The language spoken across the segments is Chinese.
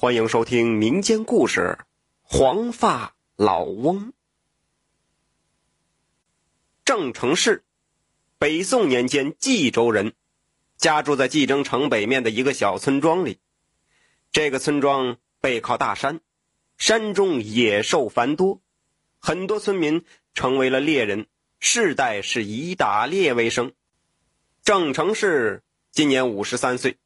欢迎收听民间故事《黄发老翁》。郑成氏，北宋年间冀州人，家住在冀州城北面的一个小村庄里。这个村庄背靠大山，山中野兽繁多，很多村民成为了猎人，世代是以打猎为生。郑成氏今年五十三岁，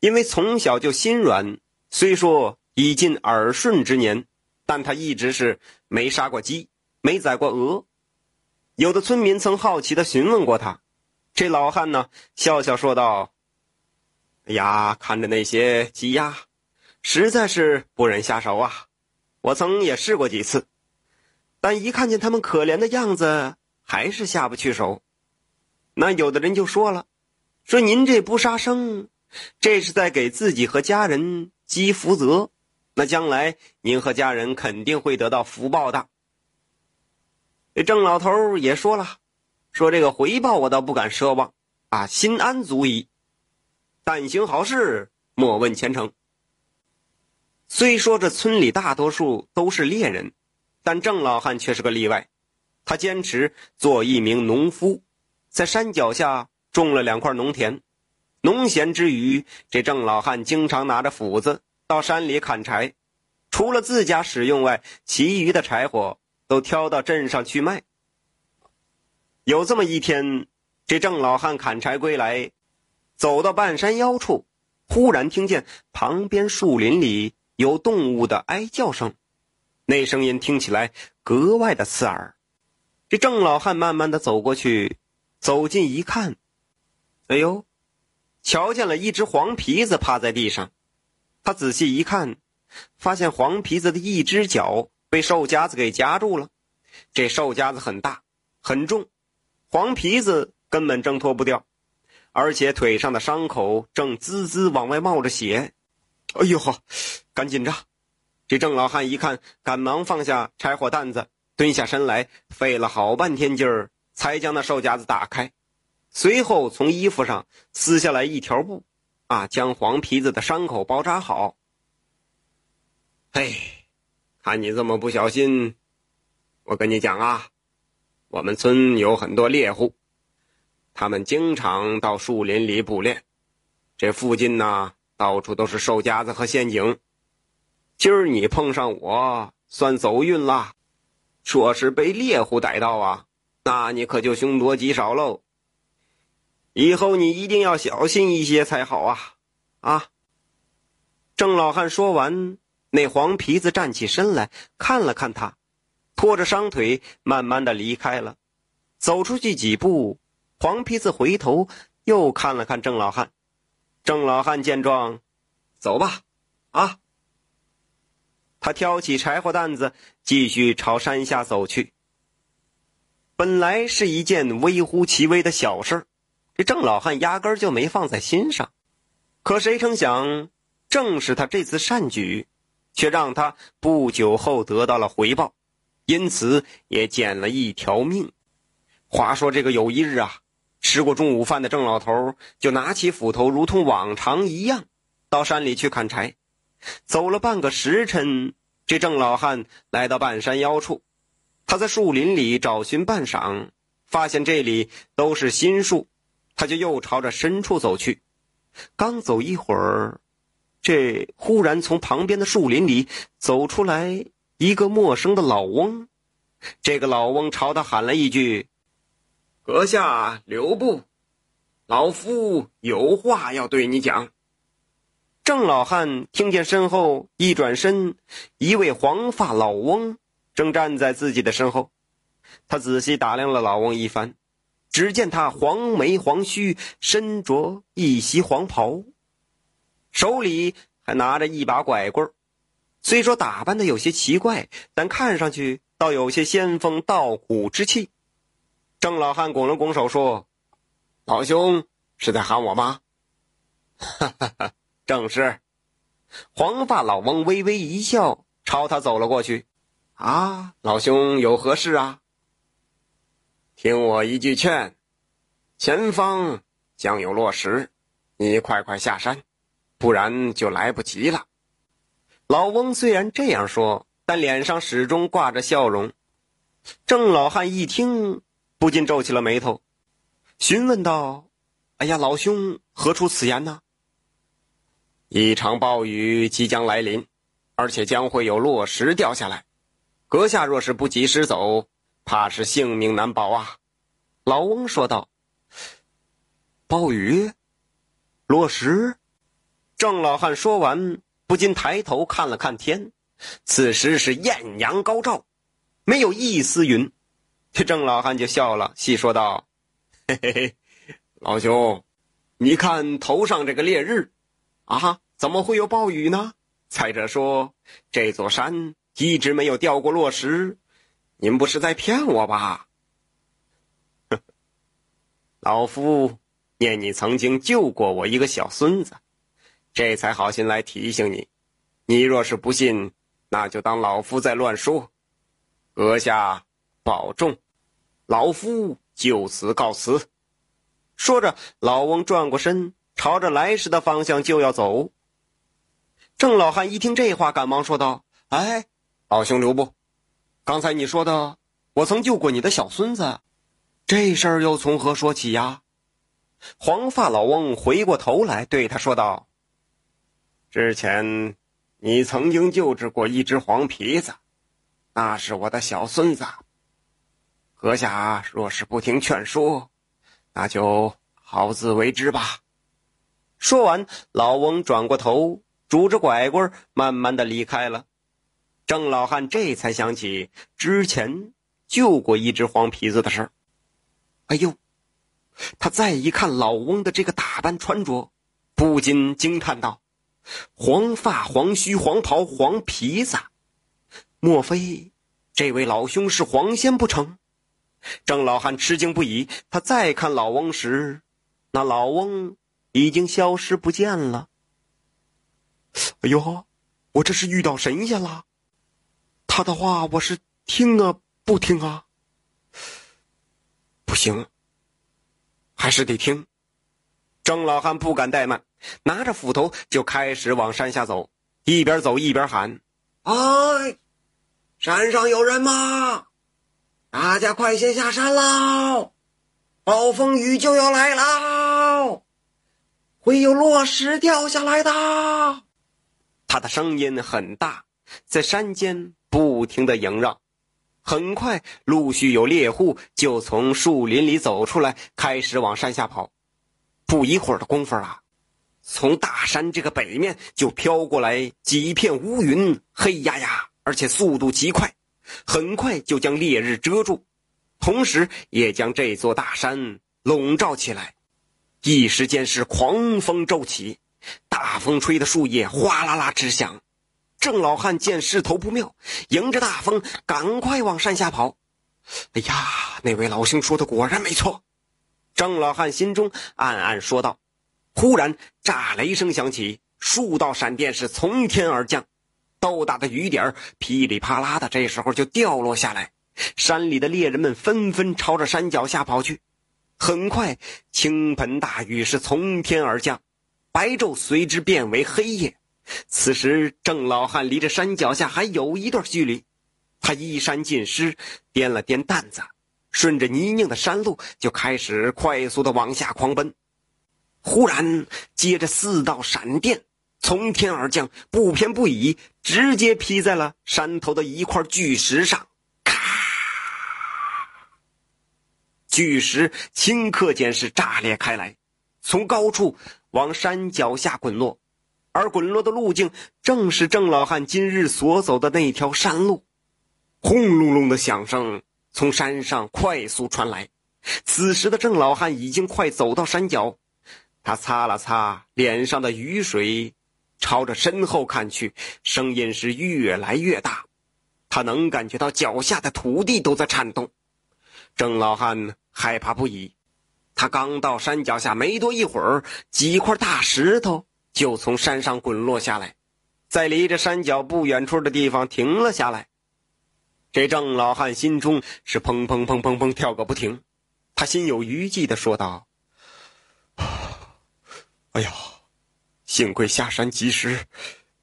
因为从小就心软。虽说已近耳顺之年，但他一直是没杀过鸡，没宰过鹅。有的村民曾好奇的询问过他，这老汉呢，笑笑说道：“哎呀，看着那些鸡鸭，实在是不忍下手啊。我曾也试过几次，但一看见他们可怜的样子，还是下不去手。那有的人就说了，说您这不杀生，这是在给自己和家人。”积福泽，那将来您和家人肯定会得到福报的。这郑老头也说了，说这个回报我倒不敢奢望，啊，心安足矣。但行好事，莫问前程。虽说这村里大多数都是猎人，但郑老汉却是个例外。他坚持做一名农夫，在山脚下种了两块农田。农闲之余，这郑老汉经常拿着斧子到山里砍柴，除了自家使用外，其余的柴火都挑到镇上去卖。有这么一天，这郑老汉砍柴归来，走到半山腰处，忽然听见旁边树林里有动物的哀叫声，那声音听起来格外的刺耳。这郑老汉慢慢的走过去，走近一看，哎呦！瞧见了一只黄皮子趴在地上，他仔细一看，发现黄皮子的一只脚被兽夹子给夹住了。这兽夹子很大很重，黄皮子根本挣脱不掉，而且腿上的伤口正滋滋往外冒着血。哎呦呵，赶紧着！这郑老汉一看，赶忙放下柴火担子，蹲下身来，费了好半天劲儿，才将那兽夹子打开。随后从衣服上撕下来一条布，啊，将黄皮子的伤口包扎好。嘿，看你这么不小心，我跟你讲啊，我们村有很多猎户，他们经常到树林里捕猎，这附近呢到处都是兽夹子和陷阱。今儿你碰上我，算走运了。说是被猎户逮到啊，那你可就凶多吉少喽。以后你一定要小心一些才好啊！啊！郑老汉说完，那黄皮子站起身来看了看他，拖着伤腿慢慢的离开了。走出去几步，黄皮子回头又看了看郑老汉。郑老汉见状，走吧，啊！他挑起柴火担子，继续朝山下走去。本来是一件微乎其微的小事儿。这郑老汉压根就没放在心上，可谁成想，正是他这次善举，却让他不久后得到了回报，因此也捡了一条命。话说这个有一日啊，吃过中午饭的郑老头就拿起斧头，如同往常一样，到山里去砍柴。走了半个时辰，这郑老汉来到半山腰处，他在树林里找寻半晌，发现这里都是新树。他就又朝着深处走去，刚走一会儿，这忽然从旁边的树林里走出来一个陌生的老翁。这个老翁朝他喊了一句：“阁下留步，老夫有话要对你讲。”郑老汉听见身后一转身，一位黄发老翁正站在自己的身后。他仔细打量了老翁一番。只见他黄眉黄须，身着一袭黄袍，手里还拿着一把拐棍虽说打扮的有些奇怪，但看上去倒有些仙风道骨之气。郑老汉拱了拱手说：“老兄是在喊我吗？”“哈哈哈，正是。”黄发老翁微微一笑，朝他走了过去。“啊，老兄有何事啊？”听我一句劝，前方将有落石，你快快下山，不然就来不及了。老翁虽然这样说，但脸上始终挂着笑容。郑老汉一听，不禁皱起了眉头，询问道：“哎呀，老兄何出此言呢？”一场暴雨即将来临，而且将会有落石掉下来。阁下若是不及时走，怕是性命难保啊！”老翁说道。“暴雨，落石。”郑老汉说完，不禁抬头看了看天，此时是艳阳高照，没有一丝云。这郑老汉就笑了，细说道：“嘿嘿嘿，老兄，你看头上这个烈日，啊，怎么会有暴雨呢？再者说，这座山一直没有掉过落石，您不是在骗我吧？” 老夫念你曾经救过我一个小孙子。这才好心来提醒你，你若是不信，那就当老夫在乱说。阁下保重，老夫就此告辞。说着，老翁转过身，朝着来时的方向就要走。郑老汉一听这话，赶忙说道：“哎，老兄留步！刚才你说的，我曾救过你的小孙子，这事儿又从何说起呀？”黄发老翁回过头来对他说道。之前，你曾经救治过一只黄皮子，那是我的小孙子。阁下若是不听劝说，那就好自为之吧。说完，老翁转过头，拄着拐棍，慢慢的离开了。郑老汉这才想起之前救过一只黄皮子的事儿。哎呦，他再一看老翁的这个打扮穿着，不禁惊叹道。黄发、黄须、黄袍、黄皮子，莫非这位老兄是黄仙不成？郑老汉吃惊不已。他再看老翁时，那老翁已经消失不见了。哎呦，我这是遇到神仙了！他的话我是听啊不听啊？不行，还是得听。郑老汉不敢怠慢。拿着斧头就开始往山下走，一边走一边喊：“哎，山上有人吗？大家快些下山喽！暴风雨就要来了，会有落石掉下来的。”他的声音很大，在山间不停的萦绕。很快，陆续有猎户就从树林里走出来，开始往山下跑。不一会儿的功夫啊！从大山这个北面就飘过来几片乌云，黑压压，而且速度极快，很快就将烈日遮住，同时也将这座大山笼罩起来。一时间是狂风骤起，大风吹的树叶哗啦啦直响。郑老汉见势头不妙，迎着大风赶快往山下跑。哎呀，那位老兄说的果然没错，郑老汉心中暗暗说道。忽然，炸雷声响起，数道闪电是从天而降，豆大的雨点噼里啪啦的，这时候就掉落下来。山里的猎人们纷纷朝着山脚下跑去。很快，倾盆大雨是从天而降，白昼随之变为黑夜。此时，郑老汉离着山脚下还有一段距离，他衣衫尽湿，掂了掂担子，顺着泥泞的山路就开始快速的往下狂奔。忽然，接着四道闪电从天而降，不偏不倚，直接劈在了山头的一块巨石上。咔！巨石顷刻间是炸裂开来，从高处往山脚下滚落，而滚落的路径正是郑老汉今日所走的那条山路。轰隆隆的响声从山上快速传来，此时的郑老汉已经快走到山脚。他擦了擦脸上的雨水，朝着身后看去，声音是越来越大。他能感觉到脚下的土地都在颤动。郑老汉害怕不已。他刚到山脚下没多一会儿，几块大石头就从山上滚落下来，在离着山脚不远处的地方停了下来。这郑老汉心中是砰砰砰砰砰跳个不停。他心有余悸的说道。哎呀，幸亏下山及时，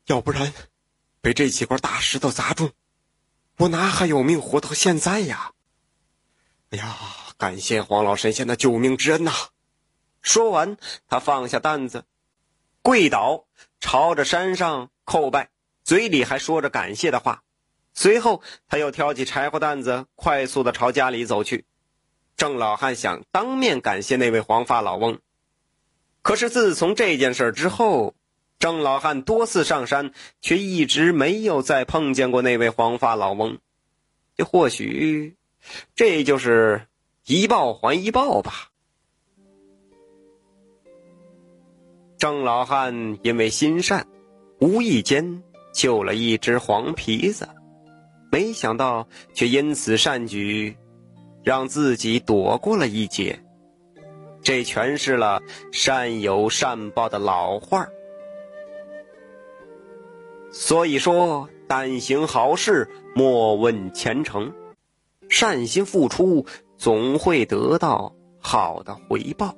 要不然，被这几块大石头砸中，我哪还有命活到现在呀？哎呀，感谢黄老神仙的救命之恩呐！说完，他放下担子，跪倒，朝着山上叩拜，嘴里还说着感谢的话。随后，他又挑起柴火担子，快速的朝家里走去。郑老汉想当面感谢那位黄发老翁，可是自从这件事之后，郑老汉多次上山，却一直没有再碰见过那位黄发老翁。这或许，这就是一报还一报吧。郑老汉因为心善，无意间救了一只黄皮子。没想到，却因此善举，让自己躲过了一劫。这诠释了善有善报的老话所以说，但行好事，莫问前程。善心付出，总会得到好的回报。